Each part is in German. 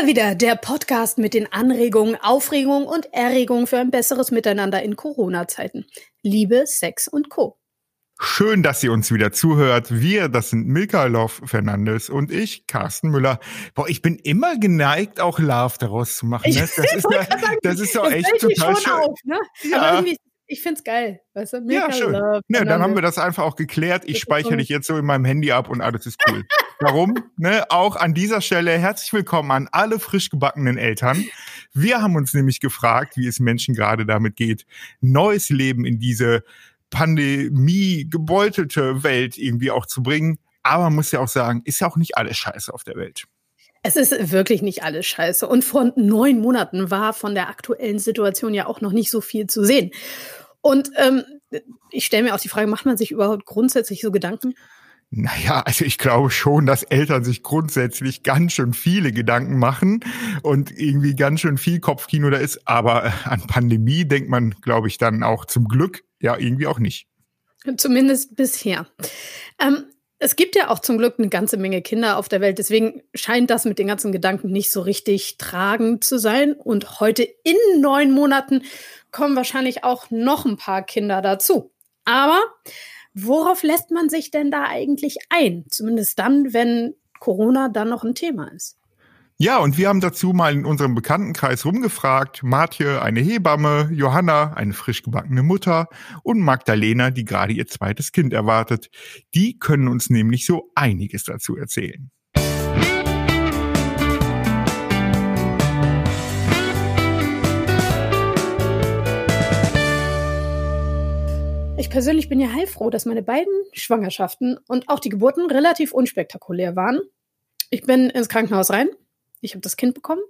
er wieder, der Podcast mit den Anregungen, Aufregungen und Erregungen für ein besseres Miteinander in Corona-Zeiten. Liebe, Sex und Co. Schön, dass ihr uns wieder zuhört. Wir, das sind Milka Love Fernandes und ich, Carsten Müller. Boah, ich bin immer geneigt, auch Love daraus zu machen. Ne? Das, ist, ja, das ist doch echt total schön. Auf, ne? ja. Ich find's geil. Weißt du? Milka ja, schön. Love, ja, dann haben wir das einfach auch geklärt. Ich speichere dich jetzt so in meinem Handy ab und alles ist cool. Warum? Ne? Auch an dieser Stelle herzlich willkommen an alle frisch gebackenen Eltern. Wir haben uns nämlich gefragt, wie es Menschen gerade damit geht, neues Leben in diese Pandemie gebeutelte Welt irgendwie auch zu bringen. Aber man muss ja auch sagen, ist ja auch nicht alles scheiße auf der Welt. Es ist wirklich nicht alles scheiße. Und vor neun Monaten war von der aktuellen Situation ja auch noch nicht so viel zu sehen. Und ähm, ich stelle mir auch die Frage, macht man sich überhaupt grundsätzlich so Gedanken? Naja, also ich glaube schon, dass Eltern sich grundsätzlich ganz schön viele Gedanken machen und irgendwie ganz schön viel Kopfkino da ist. Aber an Pandemie denkt man, glaube ich, dann auch zum Glück ja irgendwie auch nicht. Zumindest bisher. Ähm, es gibt ja auch zum Glück eine ganze Menge Kinder auf der Welt. Deswegen scheint das mit den ganzen Gedanken nicht so richtig tragend zu sein. Und heute in neun Monaten kommen wahrscheinlich auch noch ein paar Kinder dazu. Aber Worauf lässt man sich denn da eigentlich ein? Zumindest dann, wenn Corona dann noch ein Thema ist. Ja, und wir haben dazu mal in unserem Bekanntenkreis rumgefragt. Martje, eine Hebamme, Johanna, eine frisch gebackene Mutter und Magdalena, die gerade ihr zweites Kind erwartet. Die können uns nämlich so einiges dazu erzählen. Ich persönlich bin ja heilfroh, dass meine beiden Schwangerschaften und auch die Geburten relativ unspektakulär waren. Ich bin ins Krankenhaus rein, ich habe das Kind bekommen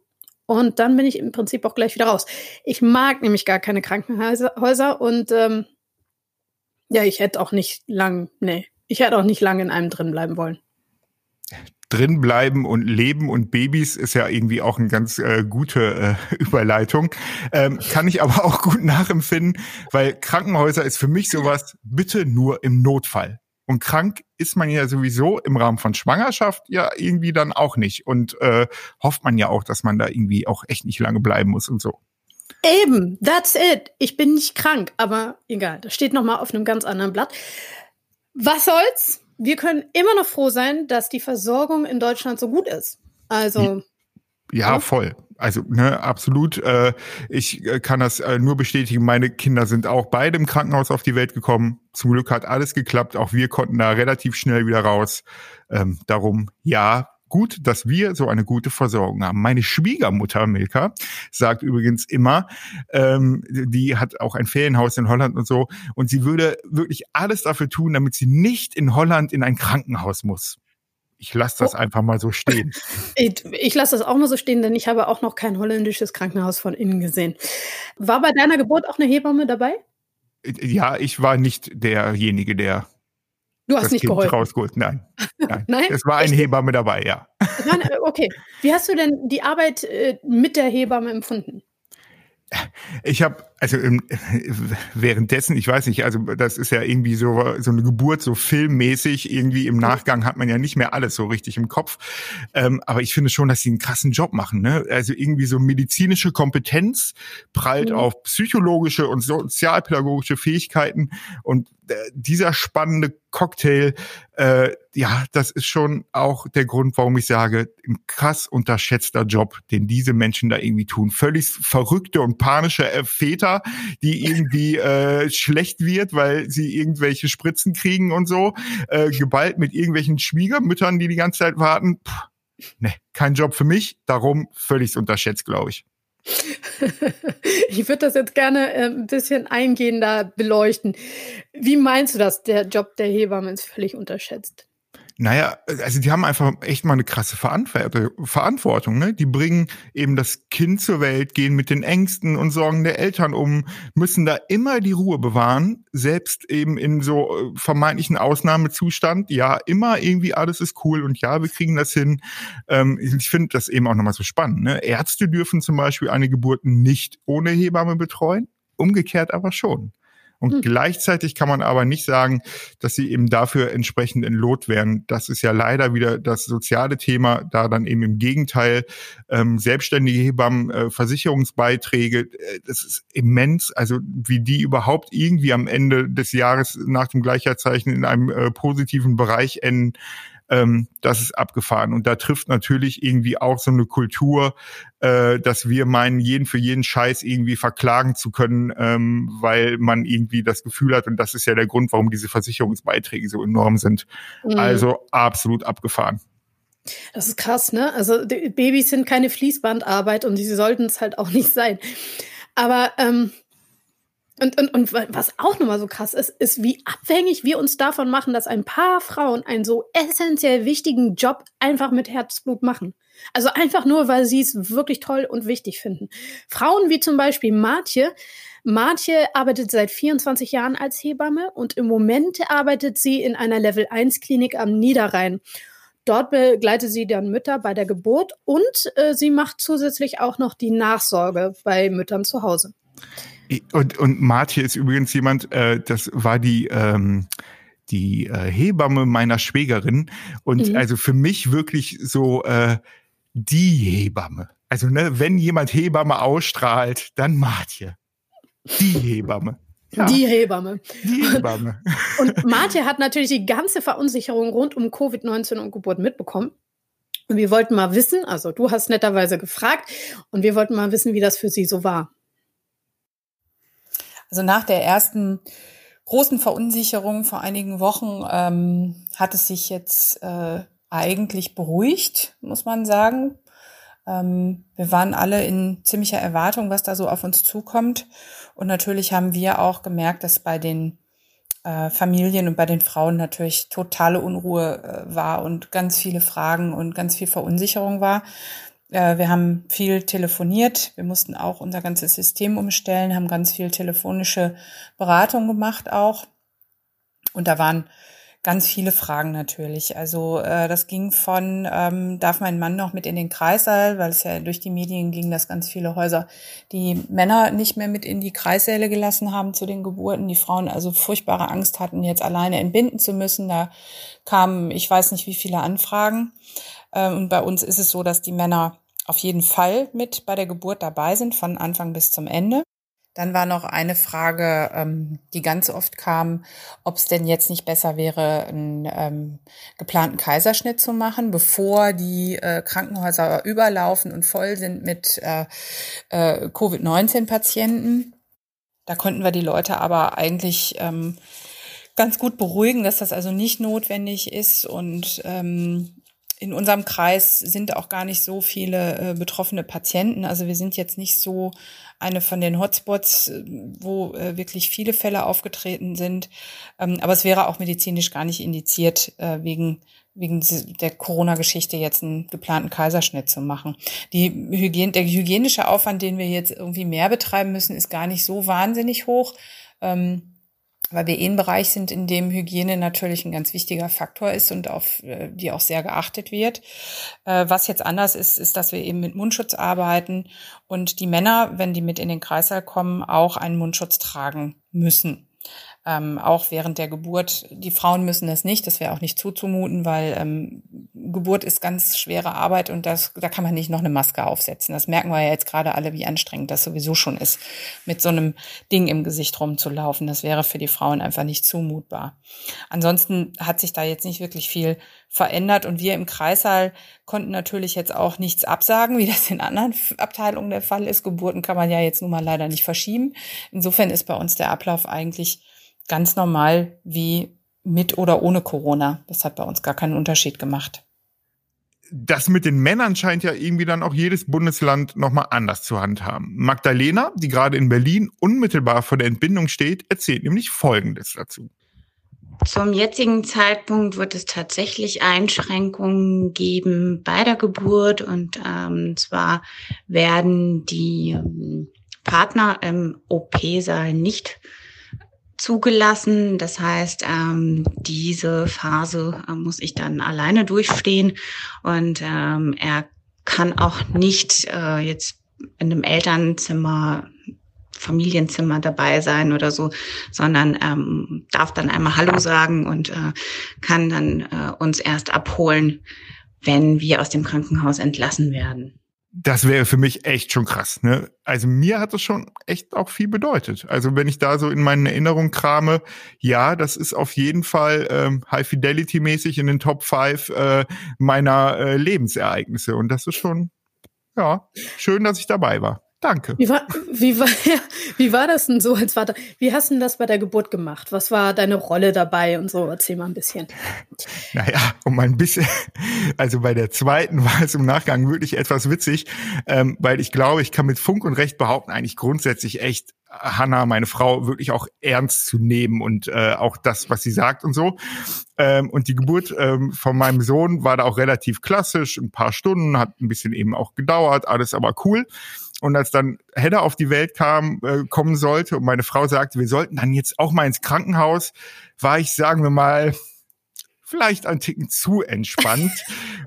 und dann bin ich im Prinzip auch gleich wieder raus. Ich mag nämlich gar keine Krankenhäuser und ähm, ja, ich hätte auch nicht lang, nee, ich hätte auch nicht lange in einem drin bleiben wollen drin bleiben und leben und Babys ist ja irgendwie auch eine ganz äh, gute äh, Überleitung. Ähm, kann ich aber auch gut nachempfinden, weil Krankenhäuser ist für mich sowas, bitte nur im Notfall. Und krank ist man ja sowieso im Rahmen von Schwangerschaft ja irgendwie dann auch nicht. Und äh, hofft man ja auch, dass man da irgendwie auch echt nicht lange bleiben muss und so. Eben, that's it. Ich bin nicht krank, aber egal. Das steht noch mal auf einem ganz anderen Blatt. Was soll's? Wir können immer noch froh sein, dass die Versorgung in Deutschland so gut ist. Also. Ja, ja. voll. Also, ne, absolut. Äh, ich äh, kann das äh, nur bestätigen. Meine Kinder sind auch beide im Krankenhaus auf die Welt gekommen. Zum Glück hat alles geklappt. Auch wir konnten da relativ schnell wieder raus. Ähm, darum, ja, gut, dass wir so eine gute Versorgung haben. Meine Schwiegermutter Milka sagt übrigens immer, ähm, die hat auch ein Ferienhaus in Holland und so, und sie würde wirklich alles dafür tun, damit sie nicht in Holland in ein Krankenhaus muss. Ich lasse das oh. einfach mal so stehen. Ich, ich lasse das auch mal so stehen, denn ich habe auch noch kein holländisches Krankenhaus von innen gesehen. War bei deiner Geburt auch eine Hebamme dabei? Ja, ich war nicht derjenige, der Du hast nicht kind geholfen. rausgeholt. Nein. Nein. Nein? Es war ein Hebamme dabei, ja. Nein, äh, okay. Wie hast du denn die Arbeit äh, mit der Hebamme empfunden? Ich habe also im, währenddessen, ich weiß nicht, also das ist ja irgendwie so so eine Geburt so filmmäßig irgendwie im Nachgang hat man ja nicht mehr alles so richtig im Kopf, ähm, aber ich finde schon, dass sie einen krassen Job machen. Ne? Also irgendwie so medizinische Kompetenz prallt mhm. auf psychologische und sozialpädagogische Fähigkeiten und äh, dieser spannende Cocktail, äh, ja, das ist schon auch der Grund, warum ich sage, ein krass unterschätzter Job, den diese Menschen da irgendwie tun. Völlig verrückte und panische äh, Väter, die irgendwie äh, schlecht wird, weil sie irgendwelche Spritzen kriegen und so, äh, geballt mit irgendwelchen Schwiegermüttern, die die ganze Zeit warten. Puh, ne, kein Job für mich, darum völlig unterschätzt, glaube ich. ich würde das jetzt gerne äh, ein bisschen eingehender beleuchten. Wie meinst du das? Der Job der Hebamme ist völlig unterschätzt. Naja, also die haben einfach echt mal eine krasse Verantwortung. Ne? Die bringen eben das Kind zur Welt, gehen mit den Ängsten und Sorgen der Eltern um, müssen da immer die Ruhe bewahren, selbst eben in so äh, vermeintlichen Ausnahmezustand. Ja, immer irgendwie alles ist cool und ja, wir kriegen das hin. Ähm, ich finde das eben auch nochmal so spannend. Ne? Ärzte dürfen zum Beispiel eine Geburt nicht ohne Hebamme betreuen, umgekehrt aber schon. Und hm. gleichzeitig kann man aber nicht sagen, dass sie eben dafür entsprechend entlohnt werden. Das ist ja leider wieder das soziale Thema, da dann eben im Gegenteil ähm, selbstständige Hebammen, äh, Versicherungsbeiträge, äh, das ist immens, also wie die überhaupt irgendwie am Ende des Jahres nach dem Gleichheitszeichen in einem äh, positiven Bereich enden, ähm, das ist abgefahren. Und da trifft natürlich irgendwie auch so eine Kultur, äh, dass wir meinen, jeden für jeden Scheiß irgendwie verklagen zu können, ähm, weil man irgendwie das Gefühl hat, und das ist ja der Grund, warum diese Versicherungsbeiträge so enorm sind. Mhm. Also absolut abgefahren. Das ist krass, ne? Also Babys sind keine Fließbandarbeit und sie sollten es halt auch nicht sein. Aber ähm, und, und, und was auch nochmal so krass ist, ist, wie abhängig wir uns davon machen, dass ein paar Frauen einen so essentiell wichtigen Job einfach mit Herzblut machen. Also einfach nur, weil sie es wirklich toll und wichtig finden. Frauen wie zum Beispiel Martje. Martje arbeitet seit 24 Jahren als Hebamme und im Moment arbeitet sie in einer Level 1 Klinik am Niederrhein. Dort begleitet sie dann Mütter bei der Geburt und äh, sie macht zusätzlich auch noch die Nachsorge bei Müttern zu Hause. Und, und Martje ist übrigens jemand, äh, das war die, ähm, die äh, Hebamme meiner Schwägerin. Und mhm. also für mich wirklich so äh, die Hebamme. Also ne, wenn jemand Hebamme ausstrahlt, dann Martje. Die Hebamme. Ja. Die Hebamme. Die Hebamme. Und Martje hat natürlich die ganze Verunsicherung rund um Covid-19 und Geburt mitbekommen. Und wir wollten mal wissen, also du hast netterweise gefragt, und wir wollten mal wissen, wie das für sie so war. Also nach der ersten großen Verunsicherung vor einigen Wochen ähm, hat es sich jetzt äh, eigentlich beruhigt, muss man sagen. Ähm, wir waren alle in ziemlicher Erwartung, was da so auf uns zukommt. Und natürlich haben wir auch gemerkt, dass bei den äh, Familien und bei den Frauen natürlich totale Unruhe äh, war und ganz viele Fragen und ganz viel Verunsicherung war. Äh, wir haben viel telefoniert. Wir mussten auch unser ganzes System umstellen, haben ganz viel telefonische Beratung gemacht auch. Und da waren ganz viele Fragen natürlich. Also äh, das ging von, ähm, darf mein Mann noch mit in den Kreissaal, weil es ja durch die Medien ging, dass ganz viele Häuser die Männer nicht mehr mit in die Kreissäle gelassen haben zu den Geburten, die Frauen also furchtbare Angst hatten, jetzt alleine entbinden zu müssen. Da kamen, ich weiß nicht, wie viele Anfragen. Ähm, und bei uns ist es so, dass die Männer auf jeden Fall mit bei der Geburt dabei sind, von Anfang bis zum Ende. Dann war noch eine Frage, ähm, die ganz oft kam, ob es denn jetzt nicht besser wäre, einen ähm, geplanten Kaiserschnitt zu machen, bevor die äh, Krankenhäuser überlaufen und voll sind mit äh, äh, Covid-19-Patienten. Da konnten wir die Leute aber eigentlich ähm, ganz gut beruhigen, dass das also nicht notwendig ist und ähm, in unserem Kreis sind auch gar nicht so viele äh, betroffene Patienten. Also wir sind jetzt nicht so eine von den Hotspots, äh, wo äh, wirklich viele Fälle aufgetreten sind. Ähm, aber es wäre auch medizinisch gar nicht indiziert, äh, wegen wegen der Corona-Geschichte jetzt einen geplanten Kaiserschnitt zu machen. Die Hygiene, der hygienische Aufwand, den wir jetzt irgendwie mehr betreiben müssen, ist gar nicht so wahnsinnig hoch. Ähm, weil wir eh ein Bereich sind, in dem Hygiene natürlich ein ganz wichtiger Faktor ist und auf äh, die auch sehr geachtet wird. Äh, was jetzt anders ist, ist, dass wir eben mit Mundschutz arbeiten und die Männer, wenn die mit in den Kreißsaal kommen, auch einen Mundschutz tragen müssen ähm, auch während der Geburt. Die Frauen müssen das nicht, das wäre auch nicht zuzumuten, weil ähm, Geburt ist ganz schwere Arbeit und das, da kann man nicht noch eine Maske aufsetzen. Das merken wir ja jetzt gerade alle, wie anstrengend das sowieso schon ist, mit so einem Ding im Gesicht rumzulaufen. Das wäre für die Frauen einfach nicht zumutbar. Ansonsten hat sich da jetzt nicht wirklich viel verändert und wir im Kreissaal konnten natürlich jetzt auch nichts absagen, wie das in anderen Abteilungen der Fall ist. Geburten kann man ja jetzt nun mal leider nicht verschieben. Insofern ist bei uns der Ablauf eigentlich ganz normal wie mit oder ohne Corona. Das hat bei uns gar keinen Unterschied gemacht. Das mit den Männern scheint ja irgendwie dann auch jedes Bundesland nochmal anders zu handhaben. Magdalena, die gerade in Berlin unmittelbar vor der Entbindung steht, erzählt nämlich Folgendes dazu. Zum jetzigen Zeitpunkt wird es tatsächlich Einschränkungen geben bei der Geburt und ähm, zwar werden die ähm, Partner im OP-Saal nicht zugelassen. Das heißt, ähm, diese Phase äh, muss ich dann alleine durchstehen und ähm, er kann auch nicht äh, jetzt in einem Elternzimmer Familienzimmer dabei sein oder so, sondern ähm, darf dann einmal Hallo sagen und äh, kann dann äh, uns erst abholen, wenn wir aus dem Krankenhaus entlassen werden das wäre für mich echt schon krass. Ne? Also mir hat das schon echt auch viel bedeutet. Also wenn ich da so in meinen Erinnerungen krame, ja, das ist auf jeden Fall ähm, High Fidelity mäßig in den Top 5 äh, meiner äh, Lebensereignisse. Und das ist schon, ja, schön, dass ich dabei war. Danke. Wie war, wie war, wie war das denn so als Vater? Wie hast du denn das bei der Geburt gemacht? Was war deine Rolle dabei und so? Erzähl mal ein bisschen. Naja, um ein bisschen, also bei der zweiten war es im Nachgang wirklich etwas witzig, ähm, weil ich glaube, ich kann mit Funk und Recht behaupten, eigentlich grundsätzlich echt Hanna, meine Frau, wirklich auch ernst zu nehmen und äh, auch das, was sie sagt und so. Ähm, und die Geburt ähm, von meinem Sohn war da auch relativ klassisch, ein paar Stunden, hat ein bisschen eben auch gedauert, alles aber cool. Und als dann Hedda auf die Welt kam, äh, kommen sollte und meine Frau sagte, wir sollten dann jetzt auch mal ins Krankenhaus, war ich, sagen wir mal, vielleicht ein Ticken zu entspannt.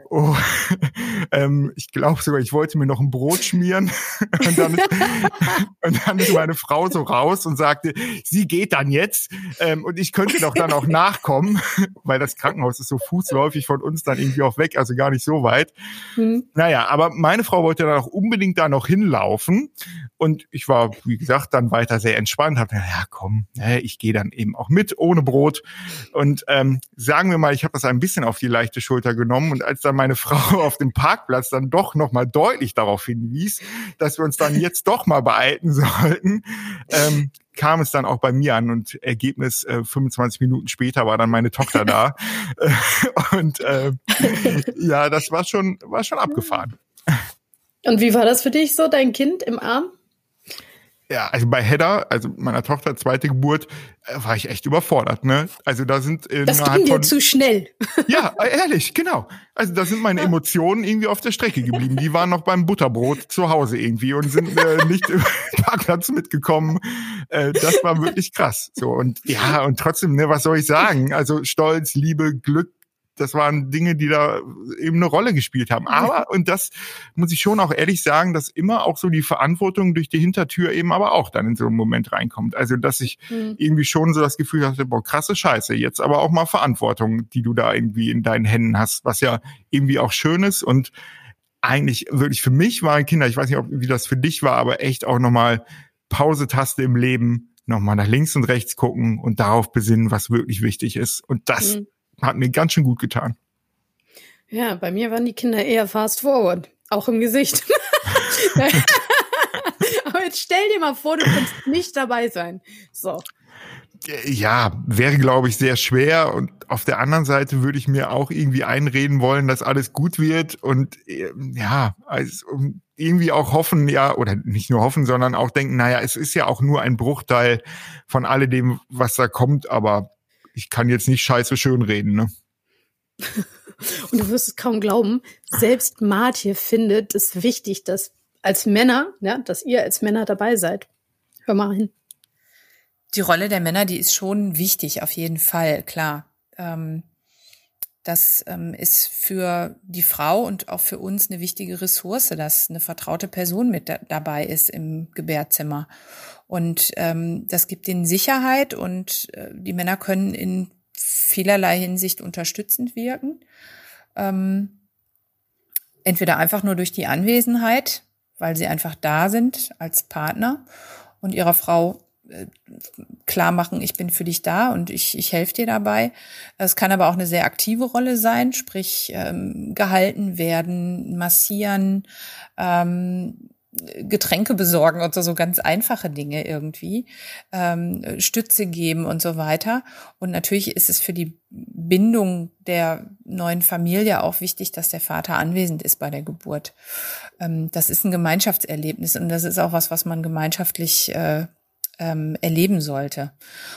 oh, ähm, ich glaube sogar, ich wollte mir noch ein Brot schmieren. und, dann ist, und dann ist meine Frau so raus und sagte, sie geht dann jetzt ähm, und ich könnte doch dann auch nachkommen, weil das Krankenhaus ist so fußläufig von uns dann irgendwie auch weg, also gar nicht so weit. Mhm. Naja, aber meine Frau wollte dann auch unbedingt da noch hinlaufen und ich war, wie gesagt, dann weiter sehr entspannt, habe ja komm, ne, ich gehe dann eben auch mit, ohne Brot und ähm, sagen wir mal, ich habe das ein bisschen auf die leichte Schulter genommen und als dann meine Frau auf dem Parkplatz dann doch noch mal deutlich darauf hinwies, dass wir uns dann jetzt doch mal beeilen sollten, ähm, kam es dann auch bei mir an und Ergebnis äh, 25 Minuten später war dann meine Tochter da und äh, ja, das war schon war schon abgefahren. Und wie war das für dich so, dein Kind im Arm? Ja, also bei Hedda, also meiner Tochter, zweite Geburt, äh, war ich echt überfordert, ne? Also da sind äh, Das ging dir zu schnell. Ja, äh, ehrlich, genau. Also da sind meine Emotionen irgendwie auf der Strecke geblieben. Die waren noch beim Butterbrot zu Hause irgendwie und sind äh, nicht über den Parkplatz mitgekommen. Äh, das war wirklich krass. So und ja, und trotzdem, ne, was soll ich sagen? Also Stolz, Liebe, Glück, das waren Dinge, die da eben eine Rolle gespielt haben. Aber, und das muss ich schon auch ehrlich sagen, dass immer auch so die Verantwortung durch die Hintertür eben aber auch dann in so einen Moment reinkommt. Also, dass ich mhm. irgendwie schon so das Gefühl hatte, boah, krasse Scheiße, jetzt aber auch mal Verantwortung, die du da irgendwie in deinen Händen hast, was ja irgendwie auch schön ist und eigentlich wirklich für mich waren Kinder, ich weiß nicht, ob, wie das für dich war, aber echt auch nochmal Pause-Taste im Leben, nochmal nach links und rechts gucken und darauf besinnen, was wirklich wichtig ist. Und das mhm hat mir ganz schön gut getan. Ja, bei mir waren die Kinder eher fast forward, auch im Gesicht. Aber jetzt stell dir mal vor, du kannst nicht dabei sein. So. Ja, wäre, glaube ich, sehr schwer. Und auf der anderen Seite würde ich mir auch irgendwie einreden wollen, dass alles gut wird. Und ähm, ja, also irgendwie auch hoffen, ja, oder nicht nur hoffen, sondern auch denken, naja, es ist ja auch nur ein Bruchteil von alledem, was da kommt. Aber ich kann jetzt nicht scheiße schön reden, ne? Und du wirst es kaum glauben, selbst Martje findet es wichtig, dass als Männer, ja, dass ihr als Männer dabei seid. Hör mal hin. Die Rolle der Männer, die ist schon wichtig, auf jeden Fall, klar. Ähm, das ähm, ist für die Frau und auch für uns eine wichtige Ressource, dass eine vertraute Person mit da dabei ist im Gebärzimmer. Und ähm, das gibt ihnen Sicherheit und äh, die Männer können in vielerlei Hinsicht unterstützend wirken. Ähm, entweder einfach nur durch die Anwesenheit, weil sie einfach da sind als Partner und ihrer Frau klar machen, ich bin für dich da und ich, ich helfe dir dabei. Es kann aber auch eine sehr aktive Rolle sein, sprich ähm, gehalten werden, massieren, ähm, Getränke besorgen und so, so ganz einfache Dinge irgendwie, ähm, Stütze geben und so weiter. Und natürlich ist es für die Bindung der neuen Familie auch wichtig, dass der Vater anwesend ist bei der Geburt. Ähm, das ist ein Gemeinschaftserlebnis und das ist auch was, was man gemeinschaftlich äh, ähm, erleben sollte.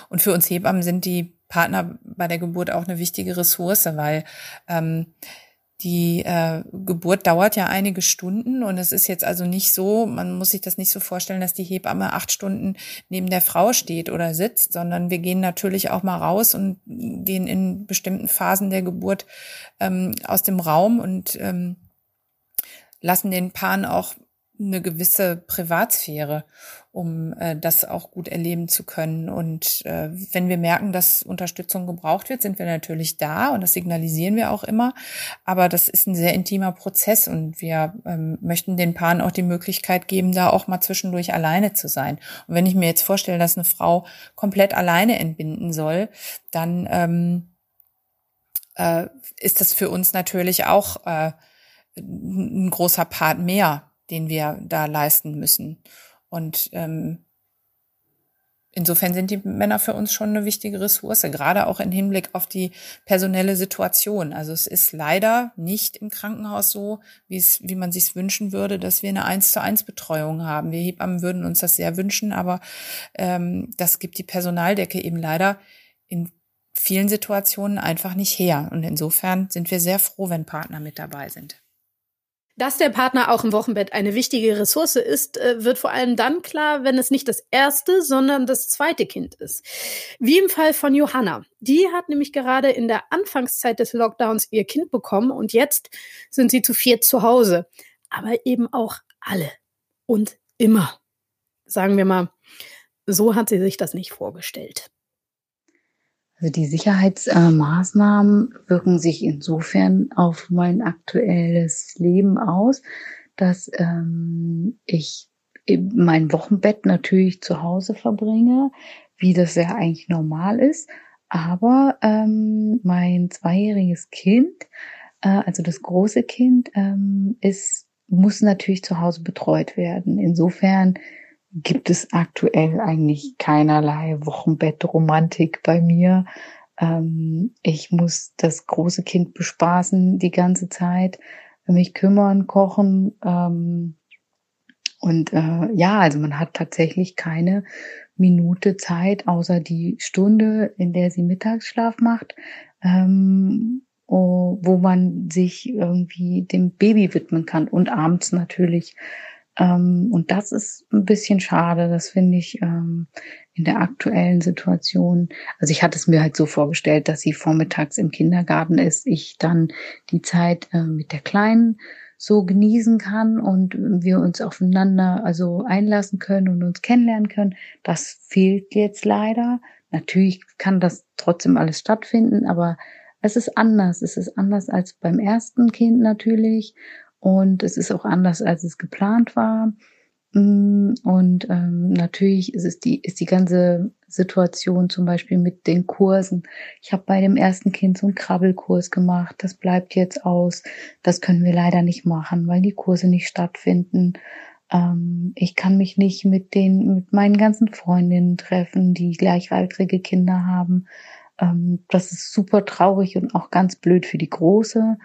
Und für uns Hebammen sind die Partner bei der Geburt auch eine wichtige Ressource, weil ähm, die äh, Geburt dauert ja einige Stunden und es ist jetzt also nicht so, man muss sich das nicht so vorstellen, dass die Hebamme acht Stunden neben der Frau steht oder sitzt, sondern wir gehen natürlich auch mal raus und gehen in bestimmten Phasen der Geburt ähm, aus dem Raum und ähm, lassen den Paaren auch eine gewisse Privatsphäre, um äh, das auch gut erleben zu können. Und äh, wenn wir merken, dass Unterstützung gebraucht wird, sind wir natürlich da und das signalisieren wir auch immer. Aber das ist ein sehr intimer Prozess und wir ähm, möchten den Paaren auch die Möglichkeit geben, da auch mal zwischendurch alleine zu sein. Und wenn ich mir jetzt vorstelle, dass eine Frau komplett alleine entbinden soll, dann ähm, äh, ist das für uns natürlich auch äh, ein großer Part mehr, den wir da leisten müssen. Und ähm, insofern sind die Männer für uns schon eine wichtige Ressource, gerade auch im Hinblick auf die personelle Situation. Also es ist leider nicht im Krankenhaus so, wie es, wie man sich wünschen würde, dass wir eine eins zu eins Betreuung haben. Wir Hebammen würden uns das sehr wünschen, aber ähm, das gibt die Personaldecke eben leider in vielen Situationen einfach nicht her. Und insofern sind wir sehr froh, wenn Partner mit dabei sind. Dass der Partner auch im Wochenbett eine wichtige Ressource ist, äh, wird vor allem dann klar, wenn es nicht das erste, sondern das zweite Kind ist. Wie im Fall von Johanna. Die hat nämlich gerade in der Anfangszeit des Lockdowns ihr Kind bekommen und jetzt sind sie zu viert zu Hause. Aber eben auch alle und immer. Sagen wir mal, so hat sie sich das nicht vorgestellt. Also die Sicherheitsmaßnahmen wirken sich insofern auf mein aktuelles Leben aus, dass ähm, ich mein Wochenbett natürlich zu Hause verbringe, wie das ja eigentlich normal ist. Aber ähm, mein zweijähriges Kind, äh, also das große Kind, ähm, ist, muss natürlich zu Hause betreut werden. Insofern gibt es aktuell eigentlich keinerlei Wochenbettromantik bei mir. Ähm, ich muss das große Kind bespaßen die ganze Zeit, mich kümmern, kochen. Ähm, und äh, ja, also man hat tatsächlich keine Minute Zeit, außer die Stunde, in der sie Mittagsschlaf macht, ähm, wo man sich irgendwie dem Baby widmen kann und abends natürlich ähm, und das ist ein bisschen schade, das finde ich ähm, in der aktuellen Situation. Also ich hatte es mir halt so vorgestellt, dass sie vormittags im Kindergarten ist, ich dann die Zeit äh, mit der Kleinen so genießen kann und wir uns aufeinander also einlassen können und uns kennenlernen können. Das fehlt jetzt leider. Natürlich kann das trotzdem alles stattfinden, aber es ist anders. Es ist anders als beim ersten Kind natürlich. Und es ist auch anders, als es geplant war. Mm, und ähm, natürlich ist es die, ist die ganze Situation zum Beispiel mit den Kursen. Ich habe bei dem ersten Kind so einen Krabbelkurs gemacht. Das bleibt jetzt aus. Das können wir leider nicht machen, weil die Kurse nicht stattfinden. Ähm, ich kann mich nicht mit den, mit meinen ganzen Freundinnen treffen, die gleichaltrige Kinder haben. Ähm, das ist super traurig und auch ganz blöd für die Große.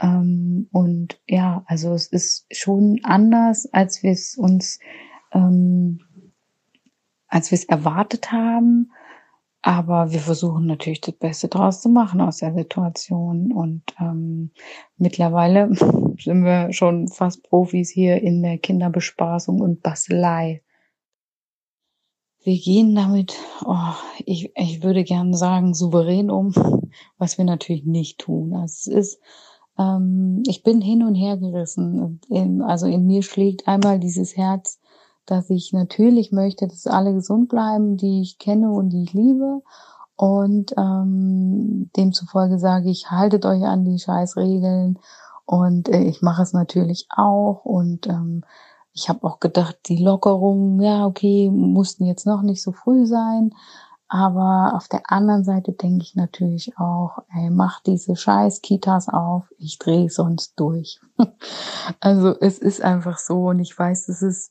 Ähm, und ja, also es ist schon anders, als wir es uns, ähm, als wir es erwartet haben. Aber wir versuchen natürlich das Beste draus zu machen aus der Situation. Und ähm, mittlerweile sind wir schon fast Profis hier in der Kinderbespaßung und Bastelei. Wir gehen damit, oh, ich, ich würde gerne sagen, souverän um, was wir natürlich nicht tun. Also es ist ähm, ich bin hin und her gerissen. Also in mir schlägt einmal dieses Herz, dass ich natürlich möchte, dass alle gesund bleiben, die ich kenne und die ich liebe. Und ähm, demzufolge sage ich, haltet euch an die Scheißregeln. Und äh, ich mache es natürlich auch. Und ähm, ich habe auch gedacht, die Lockerungen, ja, okay, mussten jetzt noch nicht so früh sein. Aber auf der anderen Seite denke ich natürlich auch, ey, mach diese scheiß Kitas auf, ich drehe sonst durch. also es ist einfach so und ich weiß, dass es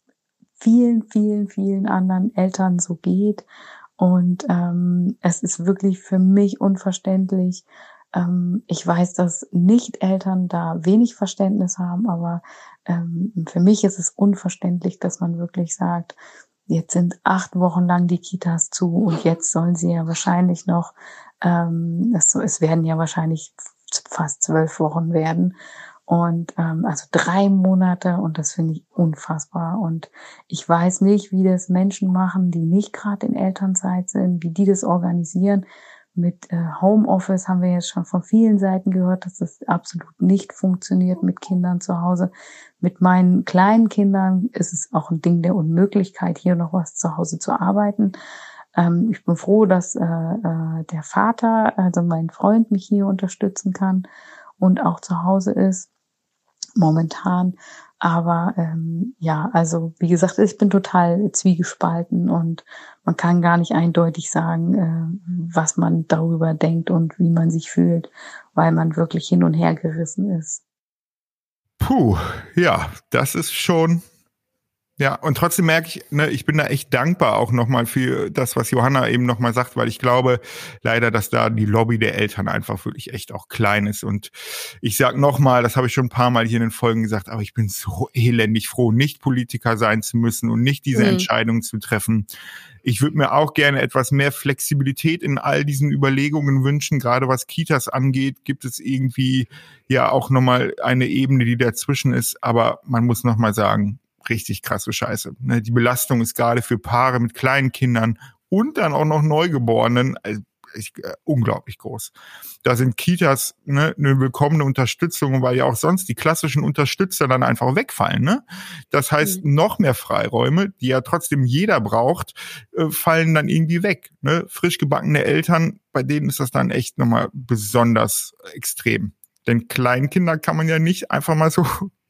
vielen, vielen, vielen anderen Eltern so geht. Und ähm, es ist wirklich für mich unverständlich. Ähm, ich weiß, dass Nicht-Eltern da wenig Verständnis haben, aber ähm, für mich ist es unverständlich, dass man wirklich sagt, Jetzt sind acht Wochen lang die Kitas zu und jetzt sollen sie ja wahrscheinlich noch, ähm, es, werden ja wahrscheinlich fast zwölf Wochen werden. Und ähm, also drei Monate und das finde ich unfassbar. Und ich weiß nicht, wie das Menschen machen, die nicht gerade in Elternzeit sind, wie die das organisieren mit äh, Homeoffice haben wir jetzt schon von vielen Seiten gehört, dass das absolut nicht funktioniert mit Kindern zu Hause. Mit meinen kleinen Kindern ist es auch ein Ding der Unmöglichkeit, hier noch was zu Hause zu arbeiten. Ähm, ich bin froh, dass äh, äh, der Vater, also mein Freund, mich hier unterstützen kann und auch zu Hause ist momentan. Aber ähm, ja, also wie gesagt, ich bin total zwiegespalten und man kann gar nicht eindeutig sagen, äh, was man darüber denkt und wie man sich fühlt, weil man wirklich hin und her gerissen ist. Puh, ja, das ist schon ja, und trotzdem merke ich, ne, ich bin da echt dankbar auch nochmal für das, was Johanna eben nochmal sagt, weil ich glaube leider, dass da die Lobby der Eltern einfach wirklich echt auch klein ist. Und ich sag nochmal, das habe ich schon ein paar Mal hier in den Folgen gesagt, aber ich bin so elendig froh, nicht Politiker sein zu müssen und nicht diese mhm. Entscheidung zu treffen. Ich würde mir auch gerne etwas mehr Flexibilität in all diesen Überlegungen wünschen. Gerade was Kitas angeht, gibt es irgendwie ja auch nochmal eine Ebene, die dazwischen ist. Aber man muss nochmal sagen, richtig krasse Scheiße. Ne, die Belastung ist gerade für Paare mit kleinen Kindern und dann auch noch Neugeborenen also ich, äh, unglaublich groß. Da sind Kitas ne, eine willkommene Unterstützung, weil ja auch sonst die klassischen Unterstützer dann einfach wegfallen. Ne? Das heißt, mhm. noch mehr Freiräume, die ja trotzdem jeder braucht, äh, fallen dann irgendwie weg. Ne? Frisch gebackene Eltern, bei denen ist das dann echt nochmal besonders extrem. Denn Kleinkinder kann man ja nicht einfach mal so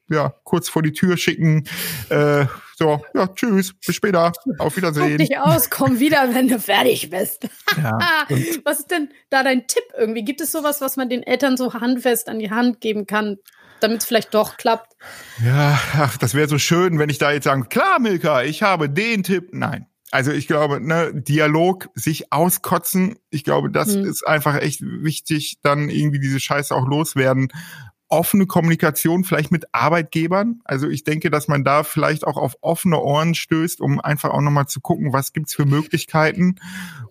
ja, kurz vor die Tür schicken. Äh, so, ja, tschüss, bis später, auf Wiedersehen. Guck dich aus, komm wieder, wenn du fertig bist. Ja, was ist denn da dein Tipp irgendwie? Gibt es sowas, was man den Eltern so handfest an die Hand geben kann, damit es vielleicht doch klappt? Ja, ach, das wäre so schön, wenn ich da jetzt sagen, klar, Milka, ich habe den Tipp. Nein. Also ich glaube, ne, Dialog, sich auskotzen, ich glaube, das hm. ist einfach echt wichtig, dann irgendwie diese Scheiße auch loswerden offene Kommunikation vielleicht mit Arbeitgebern. Also ich denke, dass man da vielleicht auch auf offene Ohren stößt, um einfach auch nochmal zu gucken, was gibt's für Möglichkeiten.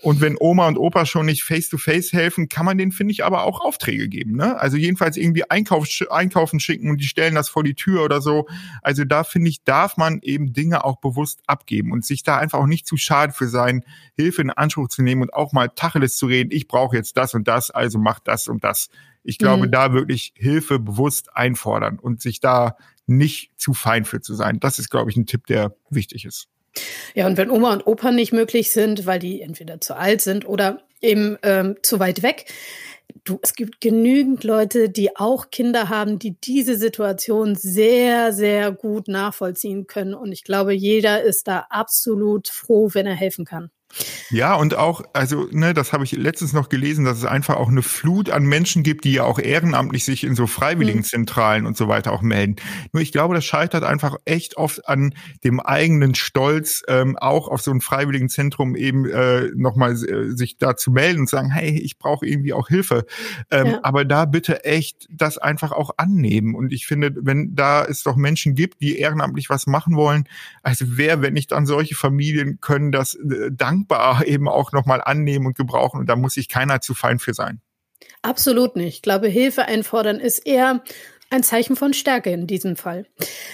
Und wenn Oma und Opa schon nicht face-to-face -face helfen, kann man denen, finde ich, aber auch Aufträge geben. Ne? Also jedenfalls irgendwie Einkauf, einkaufen schicken und die stellen das vor die Tür oder so. Also da, finde ich, darf man eben Dinge auch bewusst abgeben und sich da einfach auch nicht zu schade für sein, Hilfe in Anspruch zu nehmen und auch mal Tacheles zu reden. Ich brauche jetzt das und das, also mach das und das ich glaube, mhm. da wirklich Hilfe bewusst einfordern und sich da nicht zu fein für zu sein. Das ist, glaube ich, ein Tipp, der wichtig ist. Ja, und wenn Oma und Opa nicht möglich sind, weil die entweder zu alt sind oder eben ähm, zu weit weg, du, es gibt genügend Leute, die auch Kinder haben, die diese Situation sehr, sehr gut nachvollziehen können. Und ich glaube, jeder ist da absolut froh, wenn er helfen kann. Ja, und auch, also, ne, das habe ich letztens noch gelesen, dass es einfach auch eine Flut an Menschen gibt, die ja auch ehrenamtlich sich in so Freiwilligenzentralen mhm. und so weiter auch melden. Nur ich glaube, das scheitert einfach echt oft an dem eigenen Stolz, ähm, auch auf so ein Freiwilligenzentrum eben äh, nochmal äh, sich da zu melden und sagen, hey, ich brauche irgendwie auch Hilfe. Ähm, ja. Aber da bitte echt das einfach auch annehmen. Und ich finde, wenn da es doch Menschen gibt, die ehrenamtlich was machen wollen, also wer, wenn nicht dann solche Familien können das äh, dankbar dankbar eben auch nochmal annehmen und gebrauchen. Und da muss sich keiner zu fein für sein. Absolut nicht. Ich glaube, Hilfe einfordern ist eher ein Zeichen von Stärke in diesem Fall.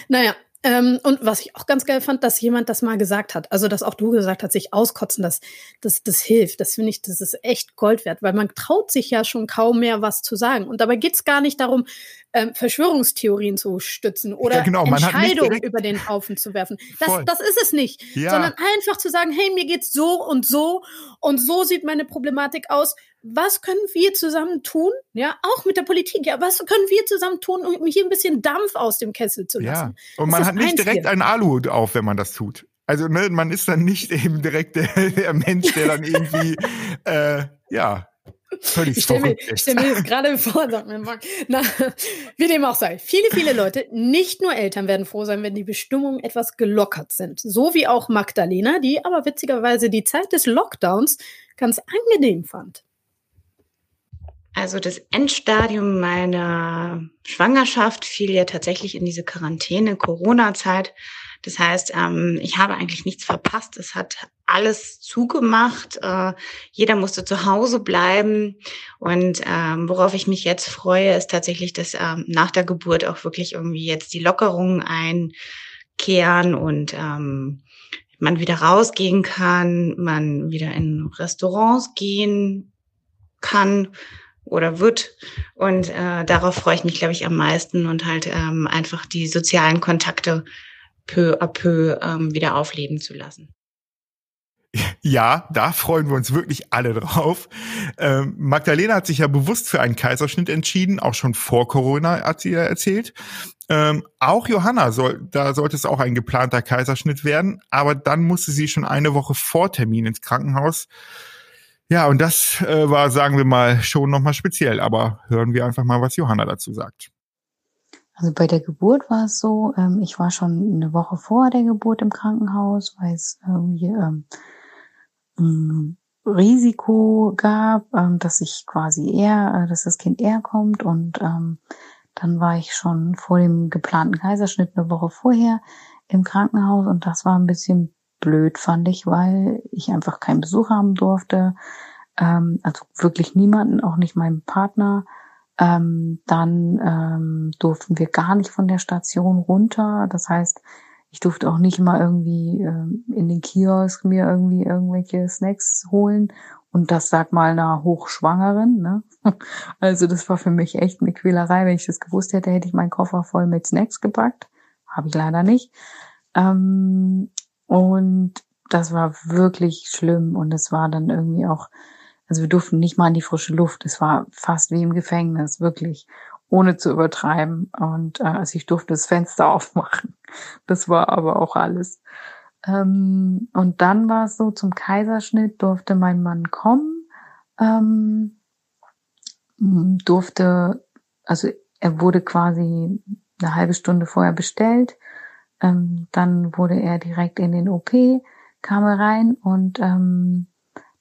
Naja, ähm, und was ich auch ganz geil fand, dass jemand das mal gesagt hat, also dass auch du gesagt hast, sich auskotzen, das, das, das hilft. Das finde ich, das ist echt Gold wert, weil man traut sich ja schon kaum mehr was zu sagen. Und dabei geht's gar nicht darum, ähm, Verschwörungstheorien zu stützen oder ja, genau, Entscheidungen über den Haufen zu werfen. Das, das ist es nicht, ja. sondern einfach zu sagen, hey, mir geht's so und so und so sieht meine Problematik aus. Was können wir zusammen tun? Ja, auch mit der Politik. Ja, was können wir zusammen tun, um hier ein bisschen Dampf aus dem Kessel zu lassen? Ja. Und man hat nicht direkt einen Aluhut auf, wenn man das tut. Also ne, man ist dann nicht eben direkt der, der Mensch, der dann irgendwie äh, ja Völlig ich stelle mir, stell mir gerade vor, sag mir mal. Na, wie dem auch sei. Viele, viele Leute, nicht nur Eltern, werden froh sein, wenn die Bestimmungen etwas gelockert sind. So wie auch Magdalena, die aber witzigerweise die Zeit des Lockdowns ganz angenehm fand. Also das Endstadium meiner Schwangerschaft fiel ja tatsächlich in diese Quarantäne, Corona-Zeit. Das heißt, ähm, ich habe eigentlich nichts verpasst. Es hat alles zugemacht. Äh, jeder musste zu Hause bleiben. Und ähm, worauf ich mich jetzt freue, ist tatsächlich, dass ähm, nach der Geburt auch wirklich irgendwie jetzt die Lockerungen einkehren und ähm, man wieder rausgehen kann, man wieder in Restaurants gehen kann oder wird. Und äh, darauf freue ich mich, glaube ich, am meisten und halt ähm, einfach die sozialen Kontakte peu à peu ähm, wieder aufleben zu lassen. Ja, da freuen wir uns wirklich alle drauf. Ähm, Magdalena hat sich ja bewusst für einen Kaiserschnitt entschieden, auch schon vor Corona, hat sie ja erzählt. Ähm, auch Johanna soll, da sollte es auch ein geplanter Kaiserschnitt werden, aber dann musste sie schon eine Woche vor Termin ins Krankenhaus. Ja, und das äh, war, sagen wir mal, schon nochmal speziell. Aber hören wir einfach mal, was Johanna dazu sagt. Also bei der Geburt war es so, ähm, ich war schon eine Woche vor der Geburt im Krankenhaus, weil es irgendwie ähm, ähm, Risiko gab, ähm, dass ich quasi eher, äh, dass das Kind eher kommt und ähm, dann war ich schon vor dem geplanten Kaiserschnitt eine Woche vorher im Krankenhaus und das war ein bisschen blöd, fand ich, weil ich einfach keinen Besuch haben durfte. Ähm, also wirklich niemanden, auch nicht meinen Partner. Ähm, dann ähm, durften wir gar nicht von der Station runter. Das heißt, ich durfte auch nicht mal irgendwie ähm, in den Kiosk mir irgendwie irgendwelche Snacks holen. Und das sag mal einer Hochschwangeren. Ne? Also das war für mich echt eine Quälerei. Wenn ich das gewusst hätte, hätte ich meinen Koffer voll mit Snacks gepackt. Habe ich leider nicht. Ähm, und das war wirklich schlimm. Und es war dann irgendwie auch, also wir durften nicht mal in die frische Luft. Es war fast wie im Gefängnis, wirklich ohne zu übertreiben. Und äh, also ich durfte das Fenster aufmachen. Das war aber auch alles. Ähm, und dann war es so, zum Kaiserschnitt durfte mein Mann kommen, ähm, durfte, also er wurde quasi eine halbe Stunde vorher bestellt. Ähm, dann wurde er direkt in den OP, kam er rein und ähm,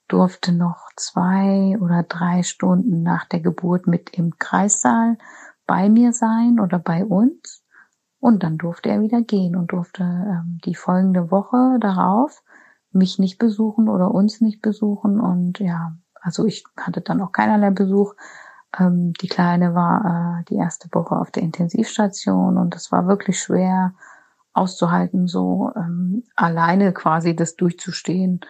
durfte noch zwei oder drei Stunden nach der Geburt mit im Kreissaal bei mir sein oder bei uns. Und dann durfte er wieder gehen und durfte ähm, die folgende Woche darauf mich nicht besuchen oder uns nicht besuchen. Und ja, also ich hatte dann auch keinerlei Besuch. Ähm, die Kleine war äh, die erste Woche auf der Intensivstation und es war wirklich schwer auszuhalten, so ähm, alleine quasi das durchzustehen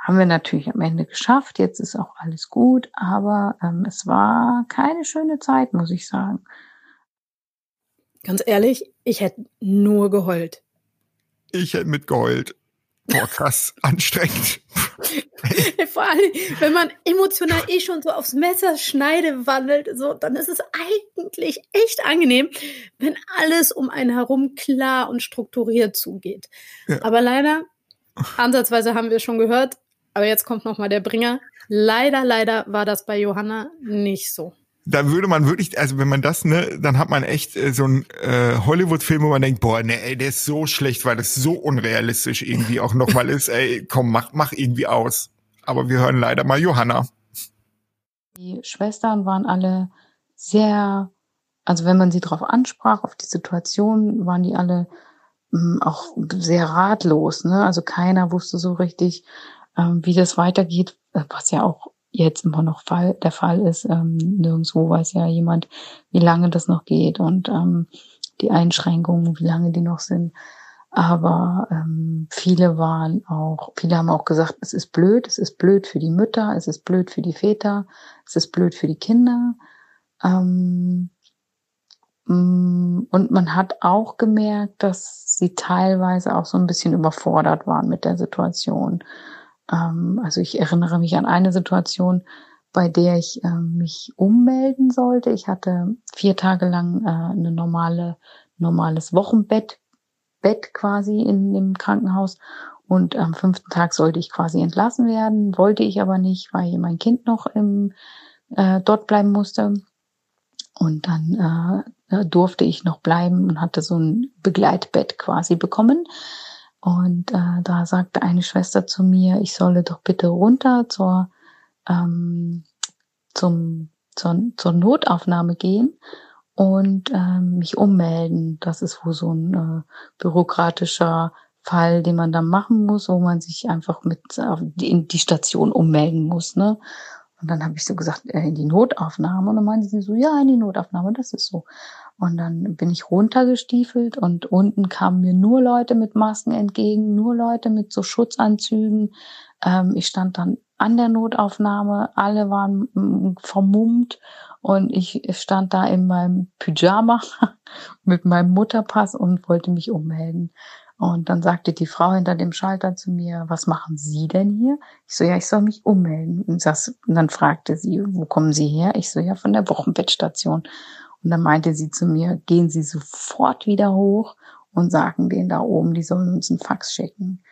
haben wir natürlich am Ende geschafft. Jetzt ist auch alles gut, aber ähm, es war keine schöne Zeit, muss ich sagen. Ganz ehrlich, ich hätte nur geheult. Ich hätte mitgeheult. Boah, krass, anstrengend. Vor allem, wenn man emotional eh schon so aufs Messerschneide wandelt, so, dann ist es eigentlich echt angenehm, wenn alles um einen herum klar und strukturiert zugeht. Ja. Aber leider, ansatzweise haben wir schon gehört, aber jetzt kommt noch mal der Bringer. Leider, leider war das bei Johanna nicht so. Da würde man wirklich, also wenn man das, ne, dann hat man echt äh, so einen äh, Hollywood-Film, wo man denkt, boah, ne, ey, der ist so schlecht, weil das so unrealistisch irgendwie auch nochmal ist. Ey, komm, mach, mach irgendwie aus. Aber wir hören leider mal Johanna. Die Schwestern waren alle sehr, also wenn man sie darauf ansprach, auf die Situation, waren die alle mh, mm, auch sehr ratlos. Ne? Also keiner wusste so richtig, ähm, wie das weitergeht, äh, was ja auch jetzt immer noch Fall, der Fall ist. Ähm, nirgendwo weiß ja jemand, wie lange das noch geht und ähm, die Einschränkungen, wie lange die noch sind. Aber ähm, viele waren auch, viele haben auch gesagt, es ist blöd, es ist blöd für die Mütter, es ist blöd für die Väter, es ist blöd für die Kinder. Ähm, mm, und man hat auch gemerkt, dass sie teilweise auch so ein bisschen überfordert waren mit der Situation. Ähm, also ich erinnere mich an eine Situation, bei der ich äh, mich ummelden sollte. Ich hatte vier Tage lang äh, eine normale, normales Wochenbett, Bett quasi in dem Krankenhaus. Und am fünften Tag sollte ich quasi entlassen werden, wollte ich aber nicht, weil mein Kind noch im, äh, dort bleiben musste. Und dann äh, durfte ich noch bleiben und hatte so ein Begleitbett quasi bekommen. Und äh, da sagte eine Schwester zu mir, ich solle doch bitte runter zur, ähm, zum, zur, zur Notaufnahme gehen und äh, mich ummelden. Das ist wohl so ein äh, bürokratischer Fall, den man dann machen muss, wo man sich einfach mit auf die, in die Station ummelden muss. Ne? Und dann habe ich so gesagt, äh, in die Notaufnahme. Und dann meinte sie so, ja, in die Notaufnahme, das ist so. Und dann bin ich runtergestiefelt und unten kamen mir nur Leute mit Masken entgegen, nur Leute mit so Schutzanzügen. Ähm, ich stand dann an der Notaufnahme. Alle waren mm, vermummt und ich stand da in meinem Pyjama mit meinem Mutterpass und wollte mich ummelden. Und dann sagte die Frau hinter dem Schalter zu mir, was machen Sie denn hier? Ich so, ja, ich soll mich ummelden. Und, das, und dann fragte sie, wo kommen Sie her? Ich so, ja, von der Wochenbettstation. Und dann meinte sie zu mir, gehen Sie sofort wieder hoch und sagen denen da oben, die sollen uns einen Fax schicken.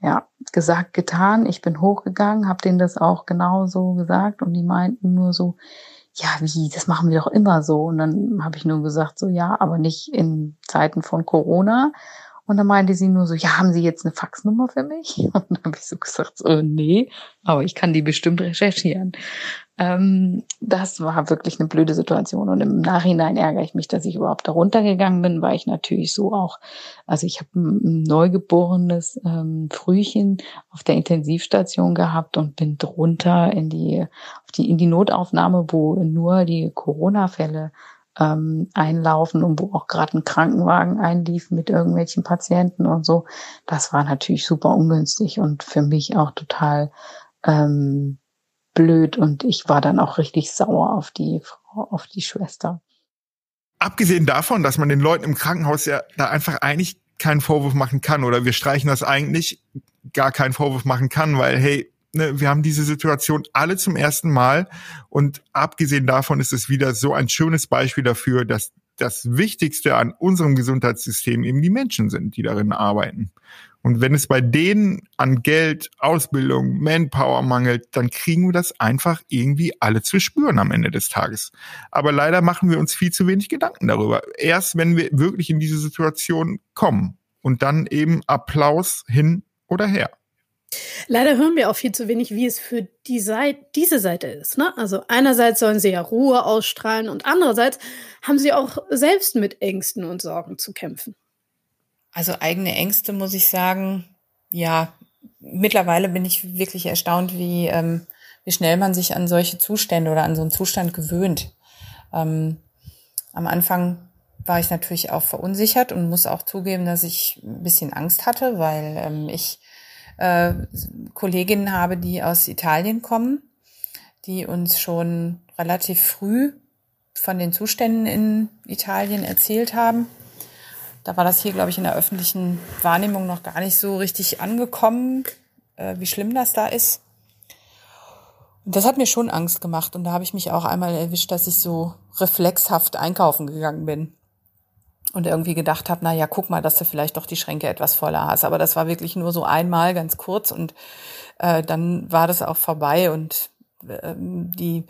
Ja, gesagt, getan. Ich bin hochgegangen, habe denen das auch genauso gesagt und die meinten nur so, ja, wie, das machen wir doch immer so. Und dann habe ich nur gesagt, so ja, aber nicht in Zeiten von Corona. Und dann meinte sie nur so, ja, haben Sie jetzt eine Faxnummer für mich? Und dann habe ich so gesagt, so, nee, aber ich kann die bestimmt recherchieren. Ähm, das war wirklich eine blöde Situation. Und im Nachhinein ärgere ich mich, dass ich überhaupt da runtergegangen bin, weil ich natürlich so auch, also ich habe ein, neugeborenes ähm, Frühchen auf der Intensivstation gehabt und bin drunter in die, die, in die Notaufnahme, wo nur die Corona-Fälle ähm, einlaufen und wo auch gerade ein Krankenwagen einlief mit irgendwelchen Patienten und so. Das war natürlich super ungünstig und für mich auch total ähm, blöd und ich war dann auch richtig sauer auf die Frau, auf die Schwester. Abgesehen davon, dass man den Leuten im Krankenhaus ja da einfach eigentlich keinen Vorwurf machen kann oder wir streichen das eigentlich gar keinen Vorwurf machen kann, weil hey, ne, wir haben diese Situation alle zum ersten Mal und abgesehen davon ist es wieder so ein schönes Beispiel dafür, dass das Wichtigste an unserem Gesundheitssystem eben die Menschen sind, die darin arbeiten. Und wenn es bei denen an Geld, Ausbildung, Manpower mangelt, dann kriegen wir das einfach irgendwie alle zu spüren am Ende des Tages. Aber leider machen wir uns viel zu wenig Gedanken darüber. Erst wenn wir wirklich in diese Situation kommen und dann eben Applaus hin oder her. Leider hören wir auch viel zu wenig, wie es für die Seite, diese Seite ist. Ne? Also einerseits sollen sie ja Ruhe ausstrahlen und andererseits haben sie auch selbst mit Ängsten und Sorgen zu kämpfen. Also eigene Ängste muss ich sagen, ja, mittlerweile bin ich wirklich erstaunt, wie, ähm, wie schnell man sich an solche Zustände oder an so einen Zustand gewöhnt. Ähm, am Anfang war ich natürlich auch verunsichert und muss auch zugeben, dass ich ein bisschen Angst hatte, weil ähm, ich äh, Kolleginnen habe, die aus Italien kommen, die uns schon relativ früh von den Zuständen in Italien erzählt haben. Da war das hier, glaube ich, in der öffentlichen Wahrnehmung noch gar nicht so richtig angekommen, äh, wie schlimm das da ist. Und das hat mir schon Angst gemacht. Und da habe ich mich auch einmal erwischt, dass ich so reflexhaft einkaufen gegangen bin und irgendwie gedacht habe, na ja, guck mal, dass du vielleicht doch die Schränke etwas voller hast. Aber das war wirklich nur so einmal ganz kurz und äh, dann war das auch vorbei und äh, die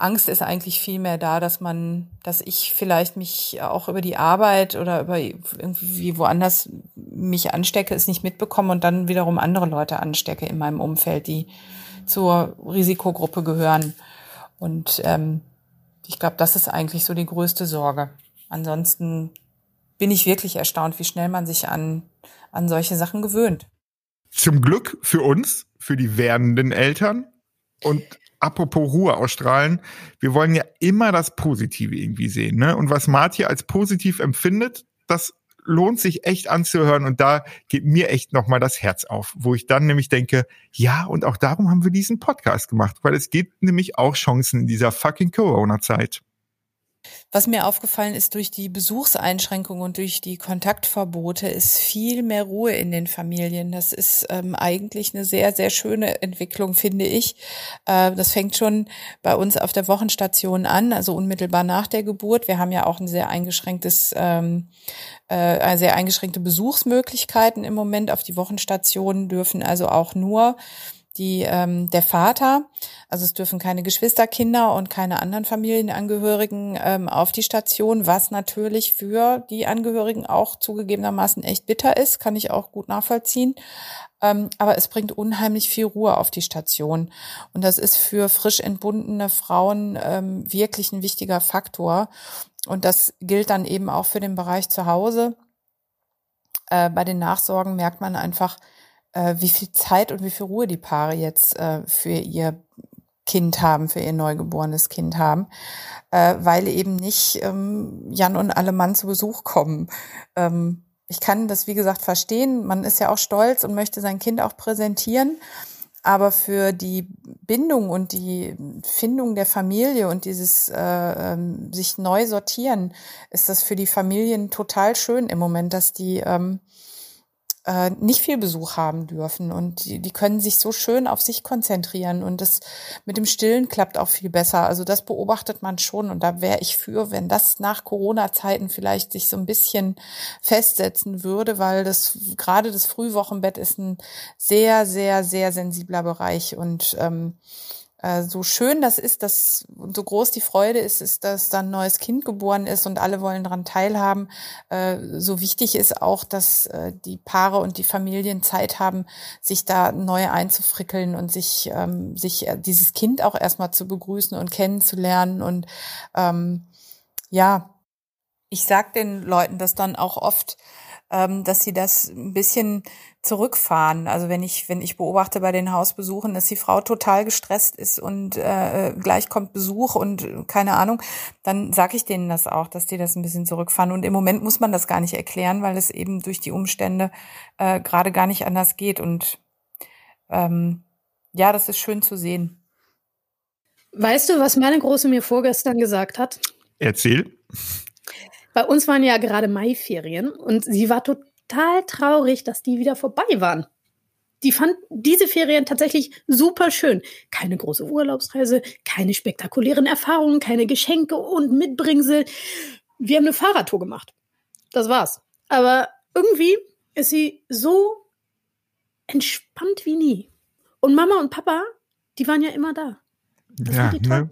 Angst ist eigentlich viel mehr da, dass man, dass ich vielleicht mich auch über die Arbeit oder über irgendwie woanders mich anstecke, es nicht mitbekomme und dann wiederum andere Leute anstecke in meinem Umfeld, die zur Risikogruppe gehören. Und ähm, ich glaube, das ist eigentlich so die größte Sorge. Ansonsten bin ich wirklich erstaunt, wie schnell man sich an, an solche Sachen gewöhnt. Zum Glück für uns, für die werdenden Eltern und apropos Ruhe ausstrahlen, wir wollen ja immer das Positive irgendwie sehen. Ne? Und was Marti als positiv empfindet, das lohnt sich echt anzuhören und da geht mir echt nochmal das Herz auf, wo ich dann nämlich denke, ja, und auch darum haben wir diesen Podcast gemacht, weil es gibt nämlich auch Chancen in dieser fucking Corona-Zeit. Was mir aufgefallen ist, durch die Besuchseinschränkungen und durch die Kontaktverbote ist viel mehr Ruhe in den Familien. Das ist ähm, eigentlich eine sehr, sehr schöne Entwicklung, finde ich. Äh, das fängt schon bei uns auf der Wochenstation an, also unmittelbar nach der Geburt. Wir haben ja auch ein sehr eingeschränktes, ähm, äh, sehr eingeschränkte Besuchsmöglichkeiten im Moment auf die Wochenstationen dürfen also auch nur die ähm, der Vater, also es dürfen keine Geschwisterkinder und keine anderen Familienangehörigen ähm, auf die Station, was natürlich für die Angehörigen auch zugegebenermaßen echt bitter ist, kann ich auch gut nachvollziehen. Ähm, aber es bringt unheimlich viel Ruhe auf die Station und das ist für frisch entbundene Frauen ähm, wirklich ein wichtiger Faktor und das gilt dann eben auch für den Bereich zu Hause. Äh, bei den Nachsorgen merkt man einfach äh, wie viel Zeit und wie viel Ruhe die Paare jetzt äh, für ihr Kind haben, für ihr neugeborenes Kind haben, äh, weil eben nicht ähm, Jan und alle Mann zu Besuch kommen. Ähm, ich kann das, wie gesagt, verstehen. Man ist ja auch stolz und möchte sein Kind auch präsentieren. aber für die Bindung und die Findung der Familie und dieses äh, ähm, sich neu sortieren, ist das für die Familien total schön im Moment, dass die ähm, äh, nicht viel Besuch haben dürfen. Und die, die können sich so schön auf sich konzentrieren. Und das mit dem Stillen klappt auch viel besser. Also das beobachtet man schon. Und da wäre ich für, wenn das nach Corona-Zeiten vielleicht sich so ein bisschen festsetzen würde, weil das gerade das Frühwochenbett ist ein sehr, sehr, sehr sensibler Bereich. Und ähm, äh, so schön das ist, dass und so groß die Freude ist, ist, dass da ein neues Kind geboren ist und alle wollen daran teilhaben. Äh, so wichtig ist auch, dass äh, die Paare und die Familien Zeit haben, sich da neu einzufrickeln und sich, ähm, sich dieses Kind auch erstmal zu begrüßen und kennenzulernen. Und ähm, ja, ich sag den Leuten das dann auch oft, ähm, dass sie das ein bisschen zurückfahren. Also wenn ich, wenn ich beobachte bei den Hausbesuchen, dass die Frau total gestresst ist und äh, gleich kommt Besuch und keine Ahnung, dann sage ich denen das auch, dass die das ein bisschen zurückfahren. Und im Moment muss man das gar nicht erklären, weil es eben durch die Umstände äh, gerade gar nicht anders geht. Und ähm, ja, das ist schön zu sehen. Weißt du, was meine Große mir vorgestern gesagt hat? Erzähl. Bei uns waren ja gerade Maiferien und sie war total traurig, dass die wieder vorbei waren. Die fand diese Ferien tatsächlich super schön. Keine große Urlaubsreise, keine spektakulären Erfahrungen, keine Geschenke und Mitbringsel. Wir haben eine Fahrradtour gemacht. Das war's. Aber irgendwie ist sie so entspannt wie nie. Und Mama und Papa, die waren ja immer da. Das ja, ne?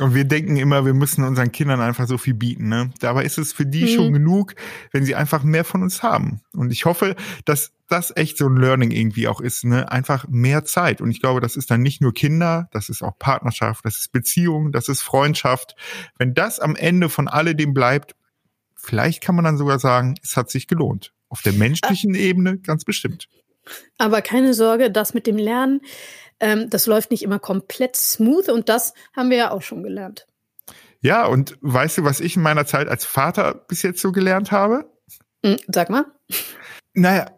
Und wir denken immer, wir müssen unseren Kindern einfach so viel bieten. Ne? Dabei ist es für die mhm. schon genug, wenn sie einfach mehr von uns haben. Und ich hoffe, dass das echt so ein Learning irgendwie auch ist. Ne? Einfach mehr Zeit. Und ich glaube, das ist dann nicht nur Kinder, das ist auch Partnerschaft, das ist Beziehung, das ist Freundschaft. Wenn das am Ende von alledem bleibt, vielleicht kann man dann sogar sagen, es hat sich gelohnt. Auf der menschlichen Ebene ganz bestimmt. Aber keine Sorge, das mit dem Lernen, ähm, das läuft nicht immer komplett smooth und das haben wir ja auch schon gelernt. Ja, und weißt du, was ich in meiner Zeit als Vater bis jetzt so gelernt habe? Hm, sag mal. Naja,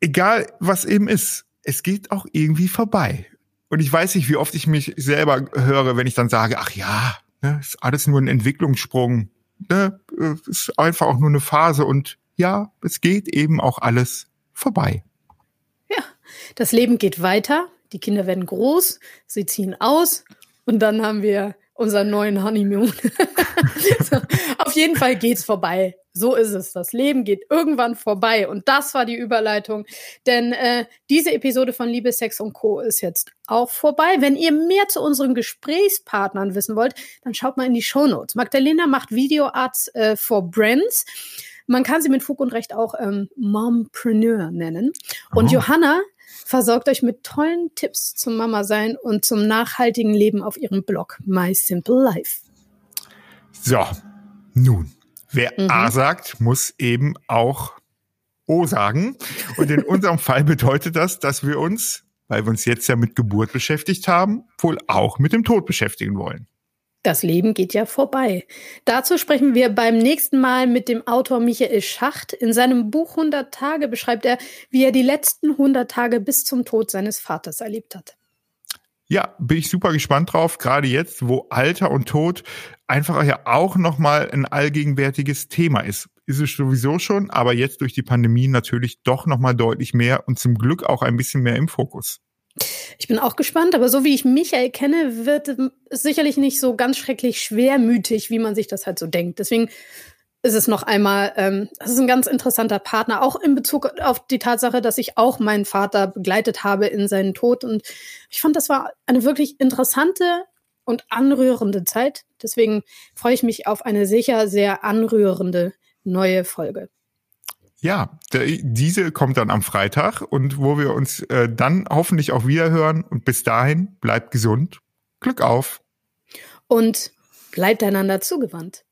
egal was eben ist, es geht auch irgendwie vorbei. Und ich weiß nicht, wie oft ich mich selber höre, wenn ich dann sage, ach ja, ne, ist alles nur ein Entwicklungssprung, ne, ist einfach auch nur eine Phase und ja, es geht eben auch alles vorbei. Ja, das Leben geht weiter die Kinder werden groß, sie ziehen aus und dann haben wir unseren neuen Honeymoon. so, auf jeden Fall geht's vorbei. So ist es. Das Leben geht irgendwann vorbei. Und das war die Überleitung. Denn äh, diese Episode von Liebe, Sex und Co. ist jetzt auch vorbei. Wenn ihr mehr zu unseren Gesprächspartnern wissen wollt, dann schaut mal in die Show Notes. Magdalena macht Videoarts äh, for Brands. Man kann sie mit Fug und Recht auch ähm, Mompreneur nennen. Und oh. Johanna versorgt euch mit tollen Tipps zum Mama sein und zum nachhaltigen Leben auf ihrem Blog My Simple Life. So, nun, wer mhm. A sagt, muss eben auch O sagen. Und in unserem Fall bedeutet das, dass wir uns, weil wir uns jetzt ja mit Geburt beschäftigt haben, wohl auch mit dem Tod beschäftigen wollen. Das Leben geht ja vorbei. Dazu sprechen wir beim nächsten Mal mit dem Autor Michael Schacht. In seinem Buch 100 Tage beschreibt er, wie er die letzten 100 Tage bis zum Tod seines Vaters erlebt hat. Ja, bin ich super gespannt drauf, gerade jetzt, wo Alter und Tod einfach ja auch nochmal ein allgegenwärtiges Thema ist. Ist es sowieso schon, aber jetzt durch die Pandemie natürlich doch nochmal deutlich mehr und zum Glück auch ein bisschen mehr im Fokus. Ich bin auch gespannt, aber so wie ich Michael kenne, wird es sicherlich nicht so ganz schrecklich schwermütig, wie man sich das halt so denkt. Deswegen ist es noch einmal, ähm, das ist ein ganz interessanter Partner, auch in Bezug auf die Tatsache, dass ich auch meinen Vater begleitet habe in seinen Tod. Und ich fand, das war eine wirklich interessante und anrührende Zeit. Deswegen freue ich mich auf eine sicher sehr anrührende neue Folge. Ja, der, diese kommt dann am Freitag und wo wir uns äh, dann hoffentlich auch wieder hören. Und bis dahin bleibt gesund. Glück auf. Und bleibt einander zugewandt.